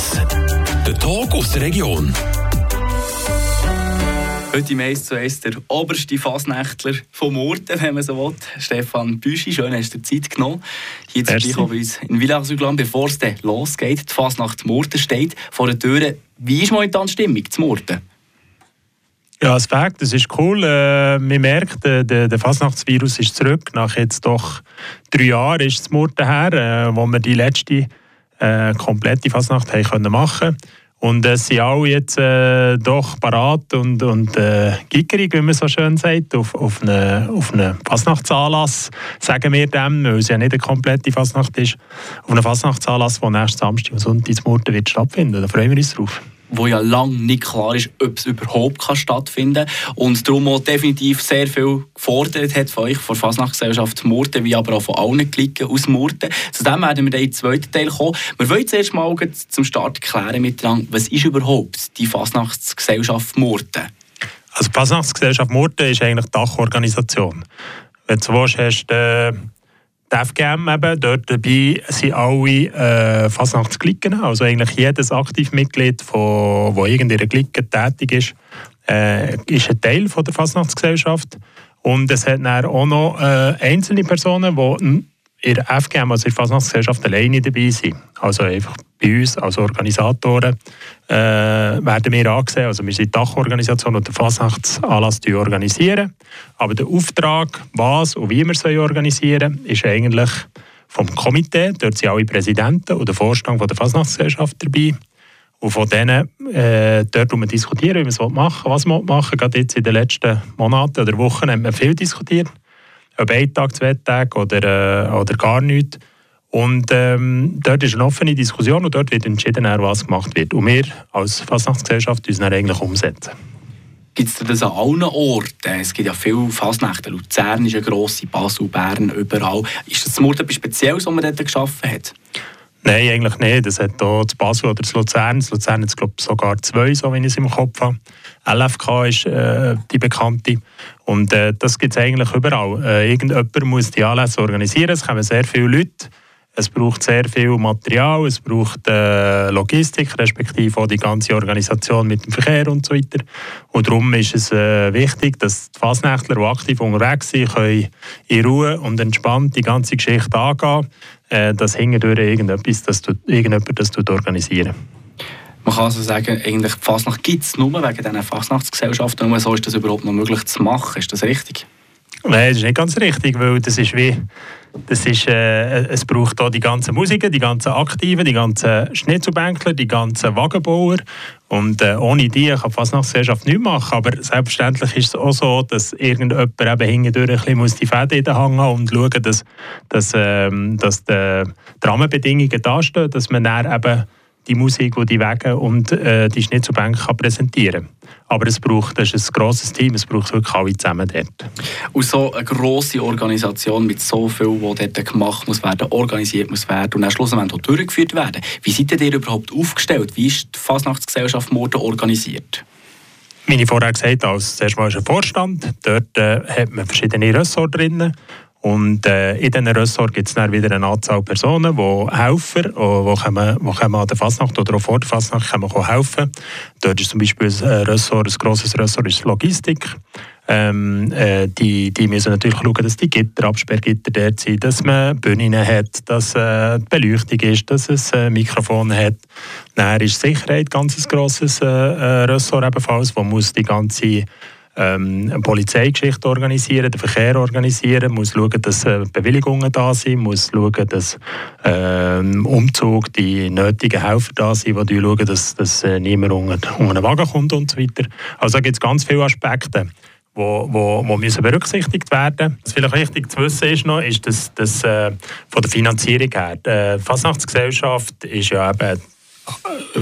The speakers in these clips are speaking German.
1. Der Tag aus der Region. Heute im 1 zu 1 der oberste Fasnächtler vom Murten, wenn man so will. Stefan Büschi, schön hast du dir Zeit genommen. Hier zu bei uns in Villach-Sügland, bevor es dann losgeht. Die Fasnacht Murten steht vor der Tür. Wie ist momentan die Stimmung zu Murten? Ja, es Fakt, das ist cool. Äh, man merkt, äh, der, der Fasnachtsvirus ist zurück. Nach jetzt doch drei Jahren ist es Murten her, äh, wo wir die letzte äh, komplette Fasnacht haben können machen. Und es sind alle jetzt äh, doch parat und, und äh, gickerig, wie man so schön sagt, auf, auf einen auf eine Fasnachtsanlass, sagen wir dem, weil es ja nicht eine komplette Fasnacht ist, auf einen Fasnachtsanlass, der nächsten Samstag und Sonntag in wird stattfinden. Da freuen wir uns drauf wo ja lange nicht klar ist, ob es überhaupt kann stattfinden kann. Und darum auch definitiv sehr viel gefordert hat von euch, von der Fasnachtsgesellschaft Murten, wie aber auch von allen Klicken aus Murten. Zu dem werden wir dann im zweiten Teil kommen. Wir wollen zuerst mal zum Start klären miteinander, was ist überhaupt die Fasnachtsgesellschaft Murten? Also die Fasnachtsgesellschaft Murten ist eigentlich die Dachorganisation. Wenn du so willst, hast du äh, die FGM eben, dort dabei sind alle äh, Fasnachtsklicken, also eigentlich jedes Aktivmitglied, das in irgendeiner Clique tätig ist, äh, ist ein Teil von der Fasnachtsgesellschaft. Und es hat dann auch noch äh, einzelne Personen, die in der FGM, also in der Fasnachtsgesellschaft, alleine dabei sind. Also einfach bei uns als Organisatoren äh, werden wir angesehen. Also wir sind die Dachorganisation und den Fasnachtsanlass organisieren. Aber der Auftrag, was und wie wir es organisieren ist eigentlich vom Komitee. Dort sind alle Präsidenten und der Vorstand von der Fasnachtsgesellschaft dabei. Und von denen, äh, dort wir diskutieren, wie wir es machen was wir machen. Gerade jetzt in den letzten Monaten oder Wochen haben wir viel diskutiert. Ob ein Tag, zwei Tage oder, äh, oder gar nichts. Und ähm, dort ist eine offene Diskussion und dort wird entschieden, was gemacht wird. Und wir als Fasnachtsgesellschaft uns dann eigentlich umsetzen. Gibt es das an allen Orten? Es gibt ja viele Fasnächte. Luzern ist eine grosse, Basel, Bern, überall. Ist das Mord etwas Spezielles, was man dort geschaffen hat? Nein, eigentlich nicht. Das hat hier das Basel oder das Luzern. Das Luzern hat glaube sogar zwei, so wie ich es im Kopf habe. LFK ist äh, die bekannte. Und äh, das gibt es eigentlich überall. Äh, irgendjemand muss die Anlässe organisieren. Es kommen sehr viele Leute. Es braucht sehr viel Material, es braucht äh, Logistik, respektive auch die ganze Organisation mit dem Verkehr und so weiter. Und darum ist es äh, wichtig, dass die Fasnächtler, die aktiv unterwegs sind, können in Ruhe und entspannt die ganze Geschichte angehen, äh, dass hinterher irgendetwas, das du, irgendjemand das organisieren man kann also sagen, eigentlich die Fasnacht gibt es nur wegen dieser Fasnachtsgesellschaft. Nur so ist das überhaupt noch möglich zu machen. Ist das richtig? Nein, das ist nicht ganz richtig, weil das ist wie das ist, äh, es braucht auch die ganzen Musiker, die ganzen Aktiven, die ganzen Schnitzelbänkler, die ganzen Wagenbauer. Und äh, ohne die kann die Fasnachtsgesellschaft nichts machen. Aber selbstverständlich ist es auch so, dass irgendjemand eben hintendurch ein bisschen die Fäden in den und schauen, dass, dass, ähm, dass die, die Rahmenbedingungen dastehen, dass man dann eben die Musik, die die Wege und äh, die Schnitzelbänke kann präsentieren kann. Aber es braucht, das ist ein grosses Team, es braucht wirklich alle zusammen dort. Und so eine grosse Organisation mit so viel, was dort gemacht muss werden, organisiert muss werden und dann schlussendlich auch durchgeführt werden. Wie seid ihr überhaupt aufgestellt? Wie ist die Fasnachtsgesellschaft Morden organisiert? Wie ich vorher gesagt habe, als zuerst mal ist ein Vorstand. Dort äh, hat man verschiedene Ressorts drin. Und äh, in diesen Ressorts gibt es wieder eine Anzahl Personen, die helfen, die, kommen, die kommen an der Fasnacht oder auch vor der Fasnacht können helfen. Dort ist zum Beispiel ein Ressort, ein grosses Ressort ist Logistik. Ähm, äh, die, die müssen natürlich schauen, dass die Gitter, Absperrgitter dort sind, dass man Bühnen hat, dass äh, Beleuchtung ist, dass es äh, Mikrofon hat. Dann ist Sicherheit ganz ein grosses äh, äh, Ressort ebenfalls, wo muss die ganze ähm, eine Polizeigeschichte organisieren, den Verkehr organisieren, muss schauen, dass äh, Bewilligungen da sind, muss schauen, dass ähm, Umzug die nötigen Helfer da sind, die schauen, dass, dass äh, niemand unter, unter einen Wagen kommt und so weiter. Also da gibt es ganz viele Aspekte. Wo, wo, wo müssen berücksichtigt werden. Was vielleicht wichtig zu wissen ist noch, ist, dass, dass äh, von der Finanzierung her, die äh, Fasnachtsgesellschaft ist ja eben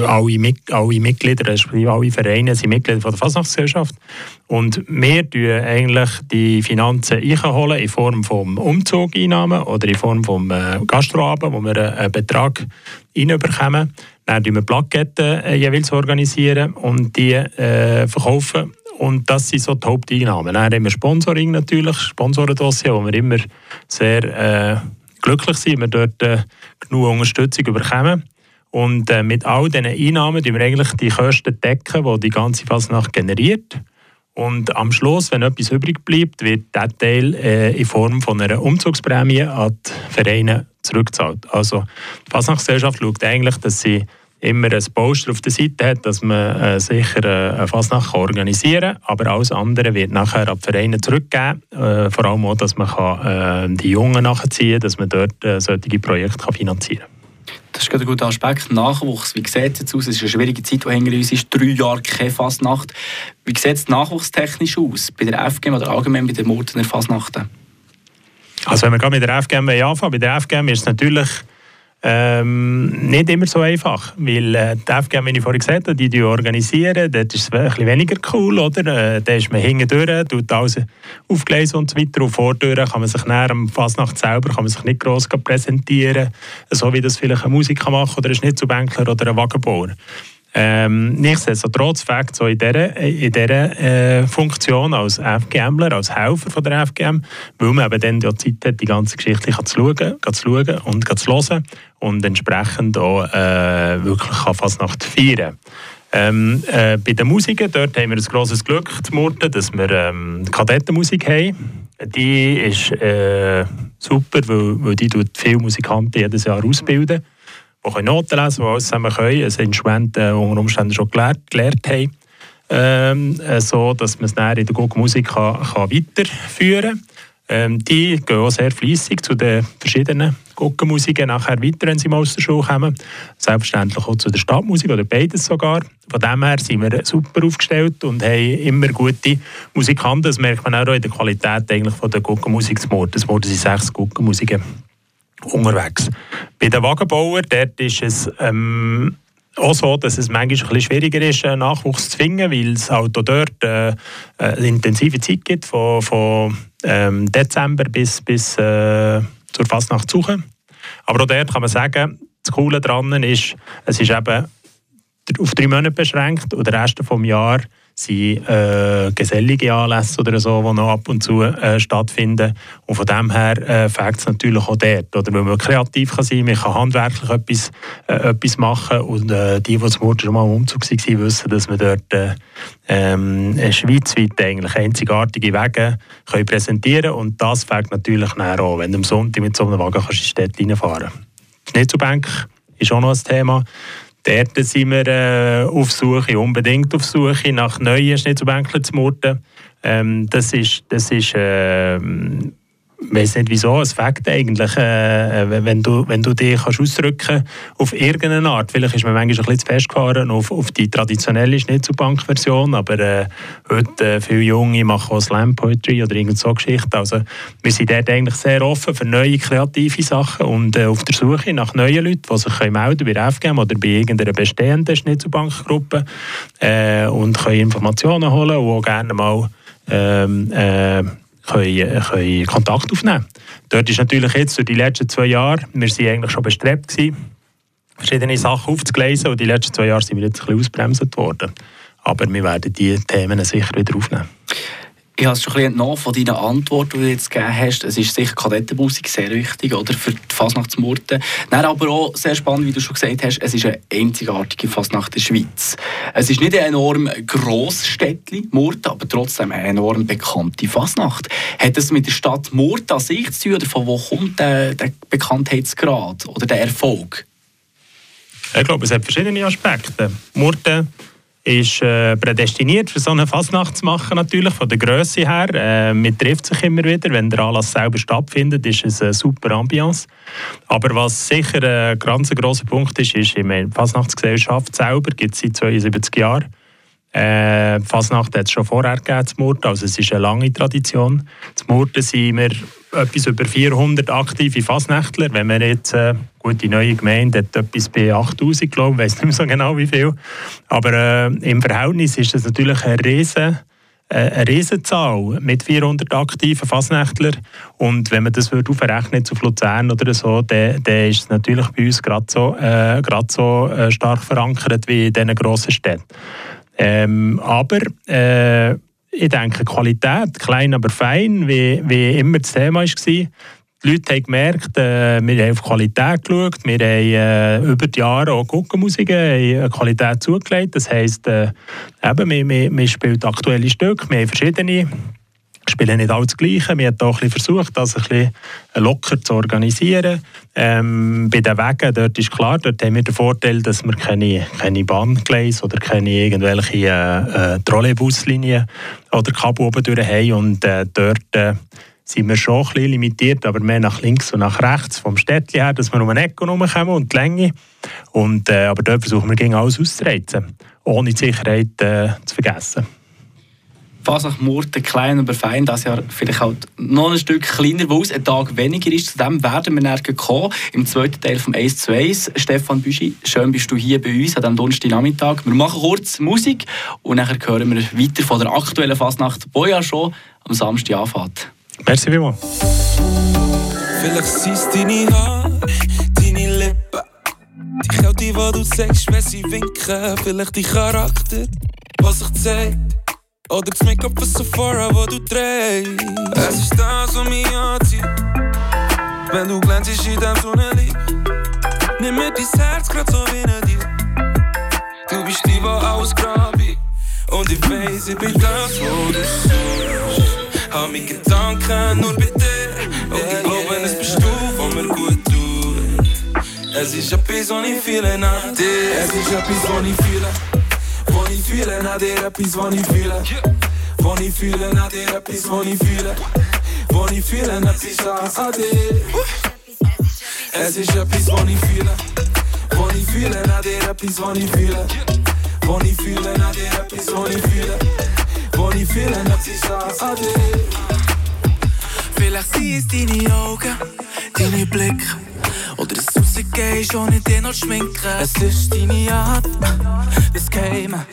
alle, alle Mitglieder, respektive alle Vereine sind Mitglieder von der Fasnachtsgesellschaft. Und wir tun eigentlich die Finanzen einholen in Form von Umzugeinnahmen oder in Form von äh, Gastroabend, wo wir einen Betrag reinbekommen. Dann organisieren wir Plaketten äh, jeweils organisieren und die äh, verkaufen. Und das sind so die Haupteinnahmen. Dann haben wir Sponsoring natürlich, Sponsorendossier, wo wir immer sehr äh, glücklich sind, wir dort äh, genug Unterstützung bekommen. Und äh, mit all diesen Einnahmen decken wir eigentlich die Kosten decken, die die ganze Fasnacht generiert. Und am Schluss, wenn etwas übrig bleibt, wird dieser Teil äh, in Form von einer Umzugsprämie an die Vereine zurückgezahlt. Also die Fasnachtsgesellschaft schaut eigentlich, dass sie immer ein Poster auf der Seite hat, dass man äh, sicher äh, eine Fasnacht organisieren kann. Aber alles andere wird nachher an die Vereine zurückgegeben. Äh, vor allem auch, dass man kann, äh, die Jungen nachziehen kann, dass man dort äh, solche Projekte kann finanzieren kann. Das ist ein guter Aspekt. Nachwuchs, wie sieht es jetzt aus? Es ist eine schwierige Zeit, die hinter uns ist. Drei Jahre keine Fasnacht. Wie sieht es nachwuchstechnisch aus? Bei der FGM oder allgemein bei den Murtener Fasnachten? Also wenn wir gerade mit der FGM anfangen, bei der FGM ist es natürlich ähm, nicht immer so einfach, weil äh, die FGM, wie ich vorhin gesagt habe, die, die organisieren, dort ist es ein bisschen weniger cool, oder? Äh, da ist man hinten durch, tut alles aufgelesen und so weiter. Und vordurch kann man sich näher am Fasnacht selber kann man sich nicht gross präsentieren, so wie das vielleicht ein Musiker macht oder ein Schnitzelbänkler oder ein Wagenbauer. Ähm, nichtsdestotrotz fängt so in dieser, in dieser äh, Funktion als FGMler, als Helfer von der FGM, weil man eben dann die Zeit hat, die ganze Geschichte zu schauen, zu schauen und zu hören und entsprechend auch äh, wirklich fast Nacht feiern ähm, äh, bei den Musiken, dort haben wir ein grosses Glück Murten, dass wir ähm, Kadettenmusik haben. Die ist äh, super, weil, weil die viele Musikanten jedes Jahr ausbilden die Noten lesen können, die alles zusammen können, ein Instrument äh, unter Umständen schon gelernt, gelernt haben, ähm, äh, so dass man es dann in der Guckmusik kann, kann weiterführen kann. Ähm, die gehen auch sehr fleissig zu den verschiedenen Guckenmusiken nachher weiter, wenn sie mal aus der Schule kommen. Selbstverständlich auch zu der Stadtmusik oder beides sogar. Von dem her sind wir super aufgestellt und haben immer gute Musikanten. Das merkt man auch in der Qualität eigentlich von der Guckenmusik. Das wurden sie sechs Guckenmusiken unterwegs. Bei den Wagenbauern dort ist es ähm, auch so, dass es manchmal ein bisschen schwieriger ist, Nachwuchs zu finden, weil es halt auch dort äh, eine intensive Zeit gibt, von, von ähm, Dezember bis, bis äh, zur Fastnacht suchen. Aber auch dort kann man sagen, das Coole daran ist, es ist eben auf drei Monate beschränkt und der Rest des Jahres sind äh, gesellige Anlässe oder so, die noch ab und zu äh, stattfinden. Und von dem her äh, fängt es natürlich auch dort. Oder weil man kreativ kann sein kann, man kann handwerklich etwas, äh, etwas machen. Und äh, die, die zum schon mal im Umzug waren, wissen, dass man dort äh, ähm, schweizweit eigentlich einzigartige Wege können präsentieren. Und das fängt natürlich auch, wenn du am Sonntag mit so einem Wagen kannst in die Stadt reinfahren kannst. Die Schnitzelbank ist auch noch ein Thema. Dort sind wir äh, auf Suche, unbedingt auf Suche nach neuen Schnitzelbänkeln zu murten. Ähm, das ist, das ist äh, ich weiß nicht wieso, es fängt eigentlich, äh, wenn, du, wenn du dich kannst ausdrücken auf irgendeine Art. Vielleicht ist man manchmal ein bisschen zu festgefahren auf, auf die traditionelle Schnitzelbank-Version, aber äh, heute äh, viele Junge machen auch Slam Poetry oder irgend so Geschichten. Also wir sind dort eigentlich sehr offen für neue kreative Sachen und äh, auf der Suche nach neuen Leuten, die sich melden bei FGM oder bei irgendeiner bestehenden Schnitzelbankgruppe äh, und können Informationen holen und auch gerne mal ähm, äh, können, können Kontakt aufnehmen Dort ist natürlich jetzt durch die letzten zwei Jahre, wir waren eigentlich schon bestrebt gewesen, verschiedene Sachen aufzugleisen und die letzten zwei Jahre sind wir jetzt ein bisschen ausbremset worden. Aber wir werden diese Themen sicher wieder aufnehmen. Ich habe es schon ein bisschen entnommen von deinen Antworten, die du jetzt gegeben hast. Es ist sicher Kadettenmusik sehr wichtig oder, für die Fasnachtsmurten. Dann aber auch sehr spannend, wie du schon gesagt hast, es ist eine einzigartige Fasnacht der Schweiz. Es ist nicht ein enorm grosses Städtchen, Murten, aber trotzdem eine enorm bekannte Fasnacht. Hat das mit der Stadt Murten an sich zu tun oder von wo kommt der, der Bekanntheitsgrad oder der Erfolg? Ich glaube, es hat verschiedene Aspekte. Murten ist äh, prädestiniert für so eine Fasnacht zu machen, natürlich, von der Größe her. Äh, man trifft sich immer wieder. Wenn der Anlass selber stattfindet, ist es eine super Ambiance. Aber was sicher ein ganz grosser Punkt ist, ist, in der Fasnachtsgesellschaft selber gibt es seit 72 Jahren. Äh, Fasnacht hat es schon vorher gegeben, Murten, also es ist eine lange Tradition. Zu Murten sind wir etwas über 400 aktive Fasnächtler. Wenn wir jetzt, äh, gut, die neue Gemeinde hat etwas bei 8000, glaube ich, weiß nicht mehr so genau wie viel. Aber äh, im Verhältnis ist das natürlich eine riesen äh, eine Riesenzahl mit 400 aktiven Fasnächtlern. Und wenn man das würde aufrechnen zu Luzern oder so, dann, dann ist es natürlich bei uns gerade so, äh, so äh, stark verankert wie in diesen grossen Städten. Ähm, aber äh, ich denke, Qualität, klein aber fein, wie, wie immer das Thema war, die Leute haben gemerkt, äh, wir haben auf Qualität geschaut, wir haben äh, über die Jahre auch Guckenmusiken Qualität zugelegt. Das heisst, äh, eben, wir, wir, wir spielen aktuelle Stücke, wir haben verschiedene spielen nicht alles das Gleiche. Wir haben auch versucht, das ein bisschen locker zu organisieren. Ähm, bei den Wegen, dort ist klar, dort haben wir den Vorteil, dass wir keine, keine Bahngleise oder keine irgendwelche äh, äh, Trolleybuslinien oder Kabel oben durch haben und äh, dort äh, sind wir schon ein bisschen limitiert, aber mehr nach links und nach rechts vom Städtchen her, dass wir um eine Ecke kommen und die Länge. Und, äh, aber dort versuchen wir gegen alles auszureizen, ohne die Sicherheit äh, zu vergessen. Fasnacht Murten klein, aber fein, das Jahr vielleicht halt noch ein Stück kleiner, wo es ein Tag weniger ist. Zu dem werden wir näher kommen, im zweiten Teil vom 1 zu 1. Stefan Büschi, schön bist du hier bei uns an diesem Donnerstagnachmittag. Wir machen kurz Musik und dann hören wir weiter von der aktuellen Fasnacht, die ja schon am Samstag anfängt. Merci vielmals. Vielleicht es deine Haare, deine Lippen. Die Kälte, die du sagst, wenn sie winken. Vielleicht dein Charakter, was sich zeigt. Oder das Make-up von Sephora, wo du trägst. Es ist das, was mich anzieht. Wenn du glänzest in deinem Sonnenlicht. Nimm mir dein Herz grad so wie ein dir. Du bist die, die alles grabe. Und ich weiß, ich bin das, wo du suchst. Hab mich Gedanken nur bei dir. Und ich glaube, es bist du, wo mir gut tut. Es ist etwas, was ich fühle nach dir. Es ist etwas, was ich fühle. Was ich fühle nach dir, etwas, was ich fühle. Was ich fühle nach dir, etwas, was ich fühle. Was ich fühle, etwas an dir. Es ist etwas, was ich fühle. Was ich fühle nach dir, etwas, was ich fühle. Was ich fühle nach dir, es. Oder das Rausgehen ohne dir noch schminken. Es ist deine Art, das Geheime.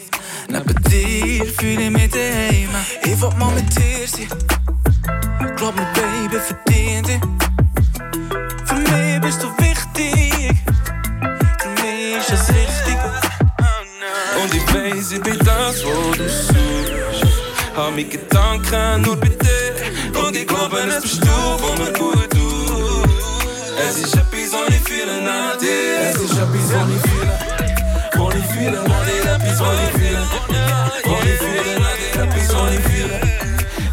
Neben dir fühle ich mich daheim. Ich will mal mit dir sein. Glaub mir, Baby, verdien dich. Für mich bist du wichtig. Für mich ist es richtig. Und ich weiß, ich bin das, wo du suchst. Hab mich Gedanken nur bei dir. Und ich glaube, es bist du, wo mir gut. Es ist etwas, was ich fühle nach dir. Es ist etwas, was ich fühle. Was ich fühle nach dir, etwas, was ich fühle. Was ich fühle nach dir, etwas, was ich fühle.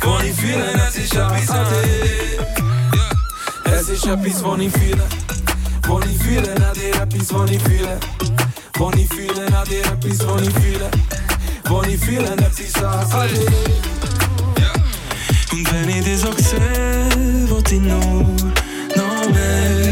Was ich fühle, es ist etwas an dir. Es ist etwas, was ich fühle. Was ich fühle nach dir, etwas, was ich fühle. Was ich fühle nach dir, etwas, was ich fühle. Was ich fühle, etwas an dir. Und wenn ich dich so sehe, wollte ich nur noch mehr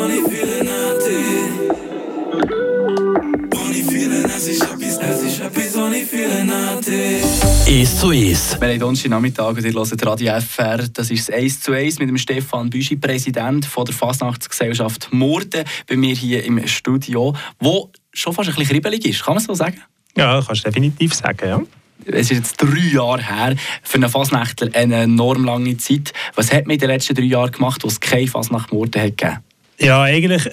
ist etwas, was ich fühle nach dir. Was ich fühle, es ich nach dir. 1 zu 1. Wir haben Donnerstagnachmittag und ihr hört Radio FR. Das ist das 1 zu 1 mit dem Stefan Büschi, Präsident von der Fasnachtsgesellschaft Murten, bei mir hier im Studio, wo schon fast ein bisschen kribbelig ist, kann man so sagen? Ja, kannst du definitiv sagen, ja. Es ist jetzt drei Jahre her, für einen Fasnächtler eine enorm lange Zeit. Was hat man in den letzten drei Jahren gemacht, wo es keine Fasnacht Murten hat gegeben? Ja, eigentlich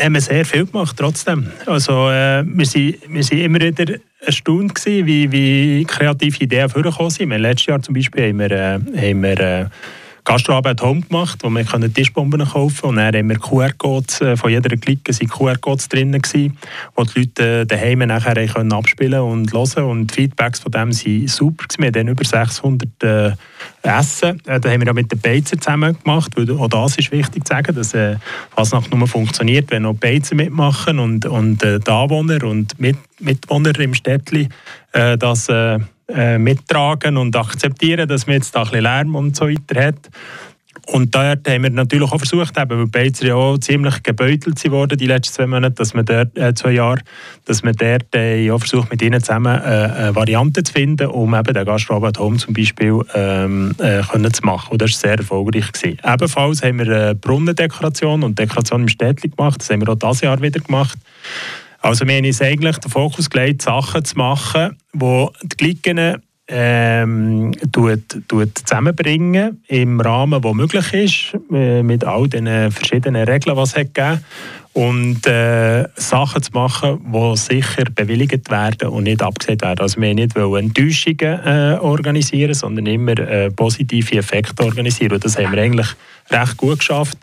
haben wir sehr viel gemacht, trotzdem. Also, äh, wir, sind immer wieder erstaunt gewesen, wie, wie kreative Ideen vorgekommen sind. Letztes Jahr zum Beispiel haben wir, äh, haben wir äh, Gastroabend Home gemacht, wo wir Tischbomben kaufen können. Und dann haben wir QR-Codes, äh, von jeder Clique sind QR-Codes drin wo die Leute äh, daheim nachher können abspielen und hören. Und die Feedbacks von dem sind super. Wir haben dann über 600 äh, Essen. Äh, da haben wir auch mit den Beizer zusammen gemacht, weil auch das ist wichtig zu sagen, dass äh, Fasnacht nur funktioniert, wenn auch die Beizer mitmachen und, und äh, die Anwohner und Mit Mitwohner im Städtli äh, das äh, äh, mittragen und akzeptieren, dass man jetzt da ein bisschen Lärm und so weiter hat. und da haben wir natürlich auch versucht, eben, weil Beizer ja auch ziemlich gebeutelt wurden die letzten zwei Monate, dass man dort, äh, zwei Jahre, dass man dort äh, ja versucht, mit ihnen zusammen äh, Variante zu finden, um eben den Gastrobot Home zum Beispiel ähm, äh, können zu machen. Und das war sehr erfolgreich. Gewesen. Ebenfalls haben wir eine Brunnendekoration und Dekoration im Städtchen gemacht. Das haben wir auch dieses Jahr wieder gemacht. Also wir haben uns eigentlich den Fokus gelegt, Sachen zu machen, die die Glicken ähm, tut, tut zusammenbringen im Rahmen, der möglich ist, äh, mit all den verschiedenen Regeln, die es hat gegeben und äh, Sachen zu machen, die sicher bewilligt werden und nicht abgesehen werden. Also wir nicht Enttäuschungen äh, organisieren, sondern immer äh, positive Effekte organisieren. Und das haben wir eigentlich recht gut geschafft.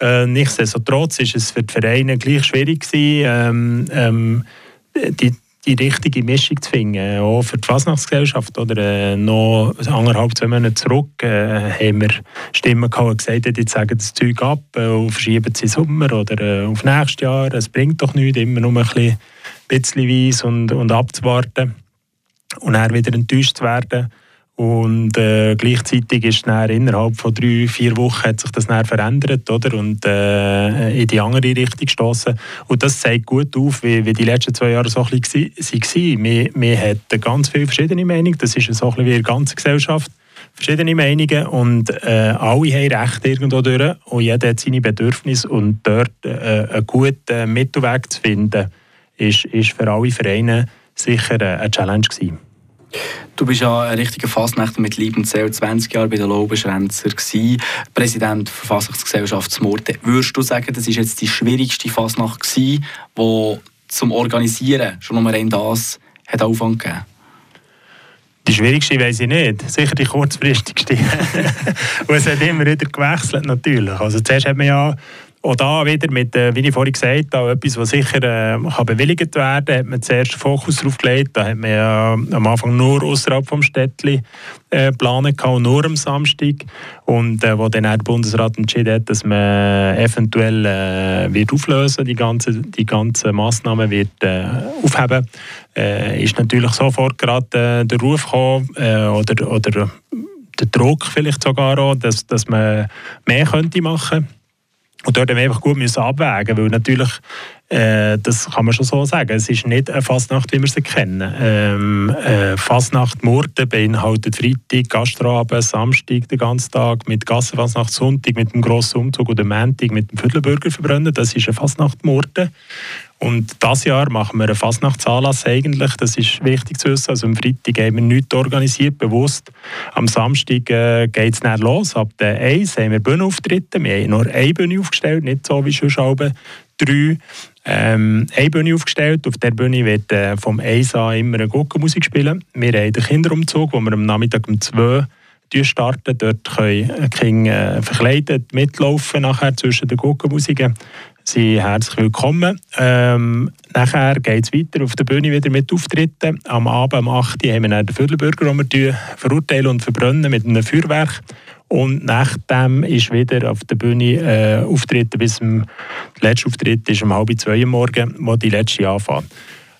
Äh, nichtsdestotrotz ist es für die Vereine gleich schwierig gewesen, ähm, ähm, die die richtige Mischung zu finden. Auch für die Fasnachtsgesellschaft. Oder, äh, noch anderthalb, zwei Monate zurück äh, haben wir Stimmen gehabt, die gesagt haben, jetzt sagen das Zeug ab äh, und verschieben es in Sommer oder äh, auf nächstes Jahr. Es bringt doch nichts, immer nur ein bisschen, bisschen und, und abzuwarten und dann wieder enttäuscht zu werden. Und äh, gleichzeitig ist dann innerhalb von drei, vier Wochen hat sich das dann verändert oder? und äh, in die andere Richtung gestoßen. Und das zeigt gut auf, wie, wie die letzten zwei Jahre so ein bisschen waren. Wir, hatten ganz viele verschiedene Meinungen. Das ist so ein bisschen wie in der ganzen Gesellschaft. Verschiedene Meinungen und äh, alle haben Recht irgendwo durch und jeder hat seine Bedürfnisse und dort äh, einen guten Mittelweg zu finden, ist, ist für alle Vereine sicher eine Challenge gewesen. Du bist ja ein richtiger Fastnächter mit Lieb und Seele, 20 Jahre bei den Laubenschränzer gewesen, Präsident der Verfassungsgesellschaft Murte. Würdest du sagen, das ist jetzt die schwierigste Fastnacht gewesen, die zum Organisieren schon nur rein das hat Aufwand gegeben? Die schwierigste weiß ich nicht. Sicher die kurzfristigste. und es hat immer wieder gewechselt natürlich. Also zuerst hat man ja auch da wieder mit, äh, wie ich vorhin gesagt habe, etwas, was sicher äh, kann bewilligt werden kann, hat man zuerst Fokus darauf gelegt. Da hat man ja am Anfang nur außerhalb vom Städtli äh, geplant, nur am Samstag. Und äh, wo dann der Bundesrat entschieden hat, dass man eventuell äh, wird auflösen die ganze die ganzen Massnahmen wird äh, aufheben, äh, ist natürlich sofort gerade äh, der Ruf gekommen äh, oder, oder der Druck vielleicht sogar auch, dass, dass man mehr könnte machen könnte. Und dort haben wir einfach gut müssen abwägen, weil natürlich, äh, das kann man schon so sagen, es ist nicht eine Fastnacht, wie wir sie kennen. Ähm, äh, Fastnacht Murten beinhaltet Freitag, Gastrabend, Samstag den ganzen Tag, mit Gassenfastnacht Sonntag, mit dem grossen Umzug und dem Montag mit dem Viertelbürger verbrennen. Das ist eine Fastnacht Murten. Und dieses Jahr machen wir einen Fastnachtsanlass eigentlich. Das ist wichtig zu wissen. Also am Freitag haben wir nichts organisiert, bewusst. Am Samstag äh, geht es dann los. Ab der 1 haben wir Bühnenauftritte. Wir haben nur eine Bühne aufgestellt, nicht so wie schon Alben drei. Ähm, eine Bühne aufgestellt. Auf der Bühne wird äh, vom 1 an immer eine Gurkenmusik spielen. Wir haben den Kinderumzug, wo wir am Nachmittag um 2 starten. Dort können Kinder äh, verkleidet mitlaufen nachher zwischen den Gurkenmusiken sind herzlich willkommen. Ähm, nachher geht es weiter auf der Bühne wieder mit Auftritten. Am Abend, um 8 Uhr, haben wir den Viertelbürger, den wir verurteilen und verbrennen mit einem Feuerwerk. Und nachdem ist wieder auf der Bühne äh, Auftritten bis zum letzten Auftritt ist um halb zwei Uhr morgen, wo die letzte anfängt.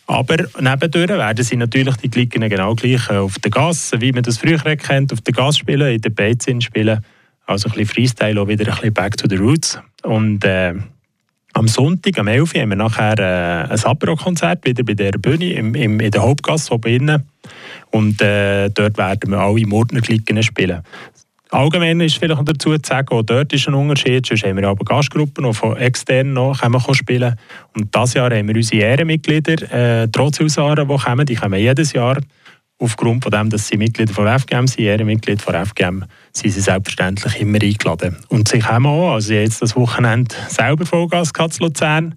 Aber nebendurch werden sie natürlich die Klicken genau gleich auf der Gas, wie man das früher kennt, auf der Gas spielen, in der Beitzin spielen. Also ein bisschen Freestyle, auch wieder ein bisschen Back to the Roots. Und äh, am Sonntag, am 11. Uhr, haben wir nachher äh, ein Apero-Konzert wieder bei der Bühne im, im, in der Hauptgasse oben innen. Und äh, dort werden wir alle Mordnerklicken spielen. Allgemein ist vielleicht noch dazu zu sagen, auch dort ist ein Unterschied. Sonst haben wir aber Gastgruppen, die von extern noch können spielen Und dieses Jahr haben wir unsere Ehrenmitglieder, äh, trotz Husaren, die kommen. Die kommen jedes Jahr aufgrund von dem, dass sie Mitglieder von FGM sind, Ehrenmitglied von FGM, sind sie selbstverständlich immer eingeladen. Und sie kommen auch, also jetzt das Wochenende selber Vollgas gehabt Luzern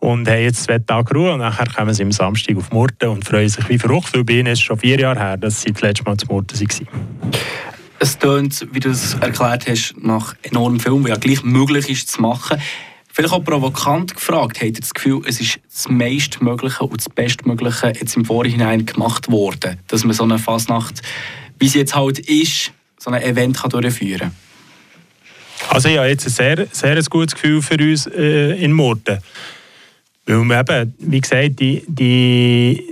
und haben jetzt zwei Tage Ruhe und nachher kommen sie am Samstag auf Murten und freuen sich wie verrückt, weil bei ihnen ist es schon vier Jahre her, dass sie das letzte Mal zu Murten waren. Es tönt, wie du es erklärt hast, nach enormem Film, der ja gleich möglich ist zu machen. Vielleicht auch provokant gefragt, habt ihr das Gefühl, es ist das meistmögliche und das bestmögliche jetzt im Vorhinein gemacht worden, dass man so eine Fasnacht, wie sie jetzt halt ist, so ein Event kann durchführen kann? Also ich habe jetzt ein sehr, sehr gutes Gefühl für uns äh, in Murten. Weil wir eben, wie gesagt, die, die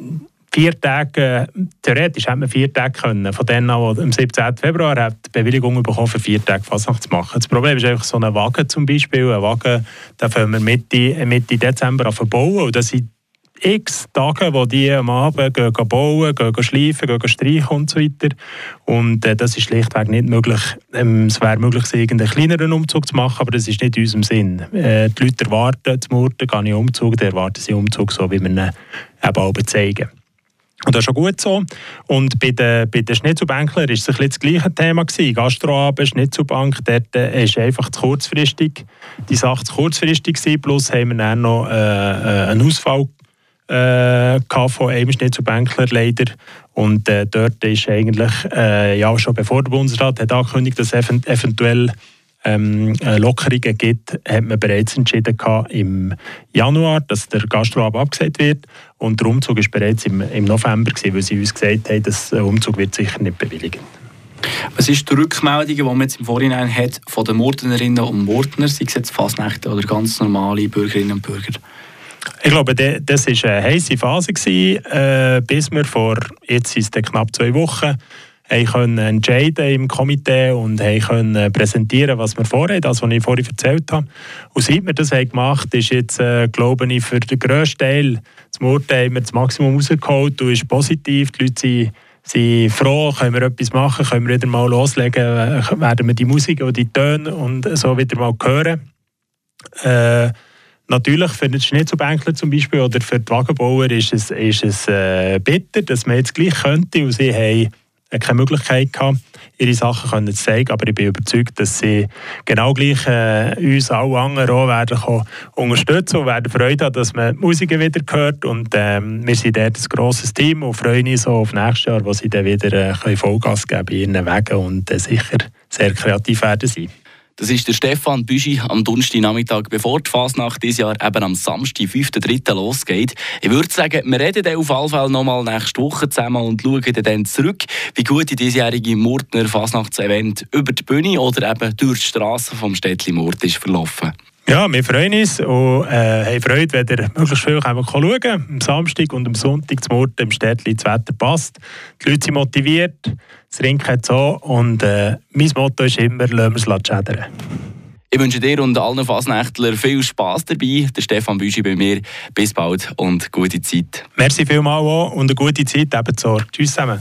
vier Tage, theoretisch hätte man vier Tage können, von denen an, am 17. Februar hat die Bewilligung bekommen, für vier Tage Fasnacht zu machen. Das Problem ist einfach so ein Wagen zum Beispiel, ein Wagen, den fangen wir Mitte, Mitte Dezember an verbauen und das sind x Tage, wo die am Abend gehen, gehen bauen, gehen, schleifen, gehen, streichen und so weiter. Und äh, das ist schlichtweg nicht möglich. Ähm, es wäre möglich, irgendeinen kleineren Umzug zu machen, aber das ist nicht in unserem Sinn. Äh, die Leute erwarten zum Murten gar nicht Umzug, die erwarten sie Umzug, so wie wir ihn eben zeigen. Und das ist schon gut so. Und bei den, bei den Schnitzelbänkler war es ein das gleiche Thema. Gewesen. Gastroabend, Schnitzelbank, dort äh, ist einfach zu kurzfristig, die Sache zu kurzfristig gewesen. Plus haben wir dann noch äh, äh einen Ausfall äh, von einem Schnitzelbänkler leider. Und äh, dort ist eigentlich, äh, ja, schon bevor der Bundesrat hat angekündigt, dass es eventuell ähm, Lockerungen gibt, hat man bereits entschieden im Januar, dass der Gastroabend abgesagt wird. Und der Umzug war bereits im, im November, gewesen, weil sie uns gesagt haben, dass der Umzug wird sicher nicht bewilligt. Was ist die Rückmeldung, die man jetzt im Vorhinein hat von den Murtenerinnen und Murtner, sei es jetzt Fasnächte oder ganz normale Bürgerinnen und Bürger? Ich glaube, das war eine heiße Phase, gewesen, äh, bis wir vor jetzt sind es knapp zwei Wochen haben entscheiden im Komitee und haben können präsentieren, was wir vorhaben, das, was ich vorhin erzählt habe. Und seit wir das haben gemacht haben, ist jetzt, äh, glaube ich, für den grössten Teil zum Urteil haben wir das Maximum rausgeholt und ist positiv. Die Leute sind, sind froh, können wir etwas machen, können wir wieder mal loslegen, äh, werden wir die Musik und die Töne und so wieder mal hören. Äh, Natürlich für den Schnitzelbänkler zum Beispiel oder für die Wagenbauer ist es, ist es äh, bitter, dass man jetzt gleich könnte und sie haben keine Möglichkeit gehabt, ihre Sachen zu zeigen, aber ich bin überzeugt, dass sie genau gleich äh, uns alle anderen auch werden unterstützen und werden Freude haben, dass man die Musik wieder hört und ähm, wir sind dort ein grosses Team und freuen uns auf nächstes Jahr, wo sie dann wieder äh, Vollgas geben in ihren Wegen und äh, sicher sehr kreativ werden sein. Das ist der Stefan Büschi am Donnerstagnachmittag, bevor die Fasnacht dieses Jahr eben am Samstag, 5.3. losgeht. Ich würde sagen, wir reden dann auf jeden Fall nochmal nächste Woche zusammen und schauen dann zurück, wie gut die diesjährige Murtner Fasnachtsevent über die Bühne oder eben durch die Straßen vom Städtli Murt ist verlaufen. Ja, wir freuen uns und äh, haben Freude, wenn ihr möglichst viel schauen könnt. Am Samstag und am Sonntag zum Ort im Städtli das Wetter passt. Die Leute sind motiviert, das Rinken hat so und äh, mein Motto ist immer, lassen wir es schädern. Ich wünsche dir und allen Fasnächtlern viel Spass dabei. Der Stefan Büschi bei mir. Bis bald und gute Zeit. Merci vielmals auch und eine gute Zeit ebenso. Tschüss zusammen.